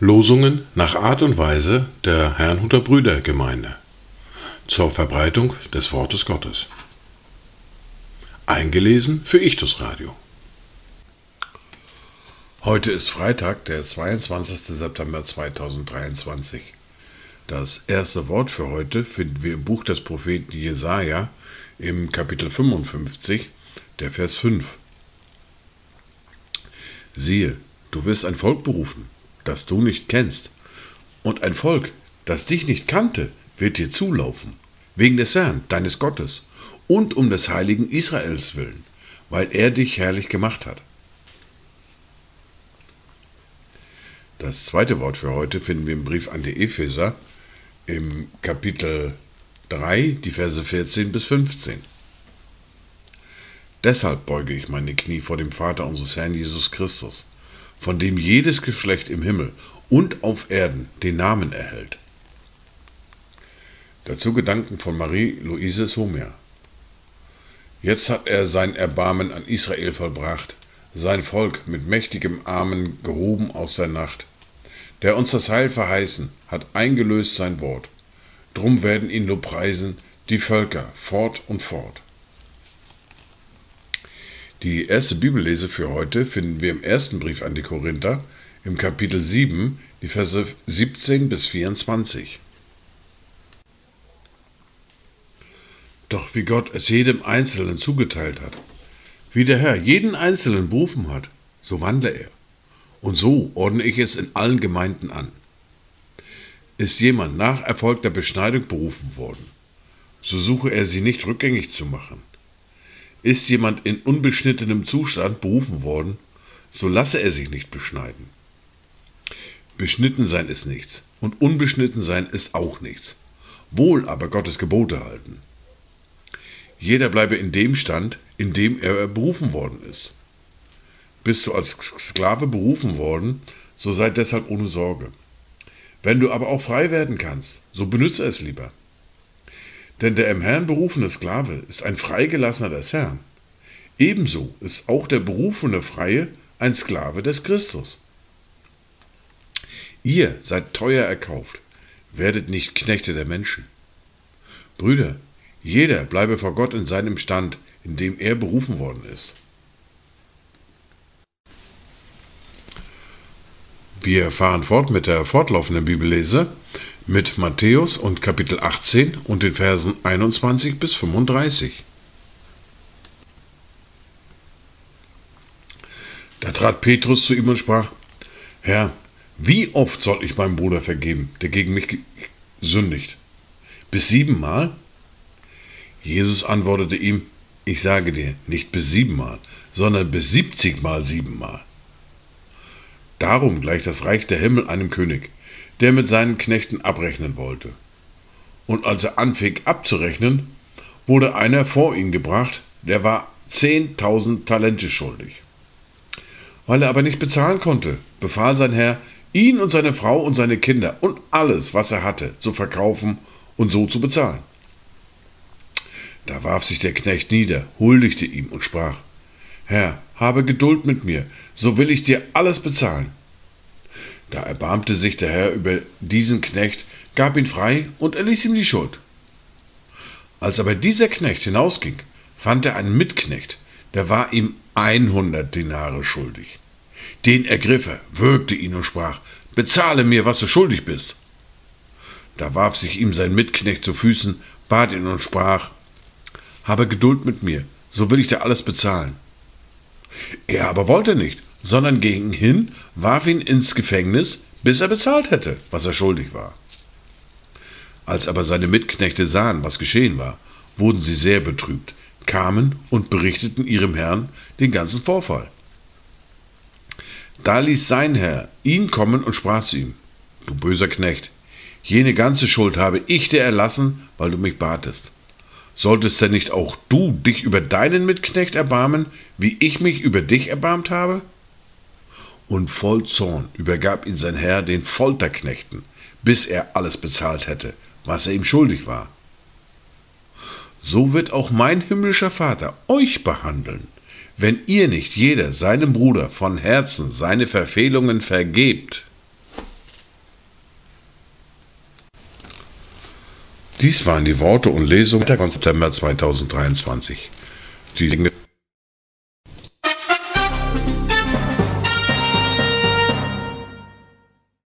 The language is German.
Losungen nach Art und Weise der Herrnhuter Brüdergemeinde zur Verbreitung des Wortes Gottes. Eingelesen für Ichtus Radio. Heute ist Freitag, der 22. September 2023. Das erste Wort für heute finden wir im Buch des Propheten Jesaja im Kapitel 55, der Vers 5. Siehe, du wirst ein Volk berufen, das du nicht kennst, und ein Volk, das dich nicht kannte, wird dir zulaufen, wegen des Herrn, deines Gottes, und um des heiligen Israels willen, weil er dich herrlich gemacht hat. Das zweite Wort für heute finden wir im Brief an die Epheser im Kapitel 3, die Verse 14 bis 15. Deshalb beuge ich meine Knie vor dem Vater unseres Herrn Jesus Christus, von dem jedes Geschlecht im Himmel und auf Erden den Namen erhält. Dazu Gedanken von Marie-Louise Sommer. Jetzt hat er sein Erbarmen an Israel vollbracht, sein Volk mit mächtigem Armen gehoben aus der Nacht. Der uns das Heil verheißen, hat eingelöst sein Wort. Drum werden ihn nur preisen die Völker fort und fort. Die erste Bibellese für heute finden wir im ersten Brief an die Korinther, im Kapitel 7, die Verse 17 bis 24. Doch wie Gott es jedem Einzelnen zugeteilt hat, wie der Herr jeden Einzelnen berufen hat, so wandle er. Und so ordne ich es in allen Gemeinden an. Ist jemand nach erfolgter Beschneidung berufen worden, so suche er sie nicht rückgängig zu machen. Ist jemand in unbeschnittenem Zustand berufen worden, so lasse er sich nicht beschneiden. Beschnitten sein ist nichts und unbeschnitten sein ist auch nichts. Wohl aber Gottes Gebote halten. Jeder bleibe in dem Stand, in dem er berufen worden ist. Bist du als Sklave berufen worden, so sei deshalb ohne Sorge. Wenn du aber auch frei werden kannst, so benütze es lieber. Denn der im Herrn berufene Sklave ist ein Freigelassener des Herrn. Ebenso ist auch der berufene Freie ein Sklave des Christus. Ihr seid teuer erkauft, werdet nicht Knechte der Menschen. Brüder, jeder bleibe vor Gott in seinem Stand, in dem er berufen worden ist. Wir fahren fort mit der fortlaufenden Bibellese mit Matthäus und Kapitel 18 und den Versen 21 bis 35. Da trat Petrus zu ihm und sprach, Herr, wie oft soll ich meinem Bruder vergeben, der gegen mich sündigt? Bis siebenmal? Jesus antwortete ihm, ich sage dir, nicht bis siebenmal, sondern bis siebzigmal siebenmal. Darum gleicht das Reich der Himmel einem König, der mit seinen Knechten abrechnen wollte. Und als er anfing abzurechnen, wurde einer vor ihn gebracht, der war zehntausend Talente schuldig. Weil er aber nicht bezahlen konnte, befahl sein Herr, ihn und seine Frau und seine Kinder und alles, was er hatte, zu verkaufen und so zu bezahlen. Da warf sich der Knecht nieder, huldigte ihm und sprach, Herr, habe Geduld mit mir, so will ich dir alles bezahlen. Da erbarmte sich der Herr über diesen Knecht, gab ihn frei und erließ ihm die Schuld. Als aber dieser Knecht hinausging, fand er einen Mitknecht, der war ihm einhundert Dinare schuldig. Den ergriff er, würgte ihn und sprach, bezahle mir, was du schuldig bist. Da warf sich ihm sein Mitknecht zu Füßen, bat ihn und sprach, habe Geduld mit mir, so will ich dir alles bezahlen. Er aber wollte nicht, sondern ging hin, warf ihn ins Gefängnis, bis er bezahlt hätte, was er schuldig war. Als aber seine Mitknechte sahen, was geschehen war, wurden sie sehr betrübt, kamen und berichteten ihrem Herrn den ganzen Vorfall. Da ließ sein Herr ihn kommen und sprach zu ihm, Du böser Knecht, jene ganze Schuld habe ich dir erlassen, weil du mich batest. Solltest denn nicht auch du dich über deinen Mitknecht erbarmen, wie ich mich über dich erbarmt habe? Und voll Zorn übergab ihn sein Herr den Folterknechten, bis er alles bezahlt hätte, was er ihm schuldig war. so wird auch mein himmlischer Vater euch behandeln, wenn ihr nicht jeder seinem Bruder von Herzen seine Verfehlungen vergebt. Dies waren die Worte und Lesungen von September 2023. Die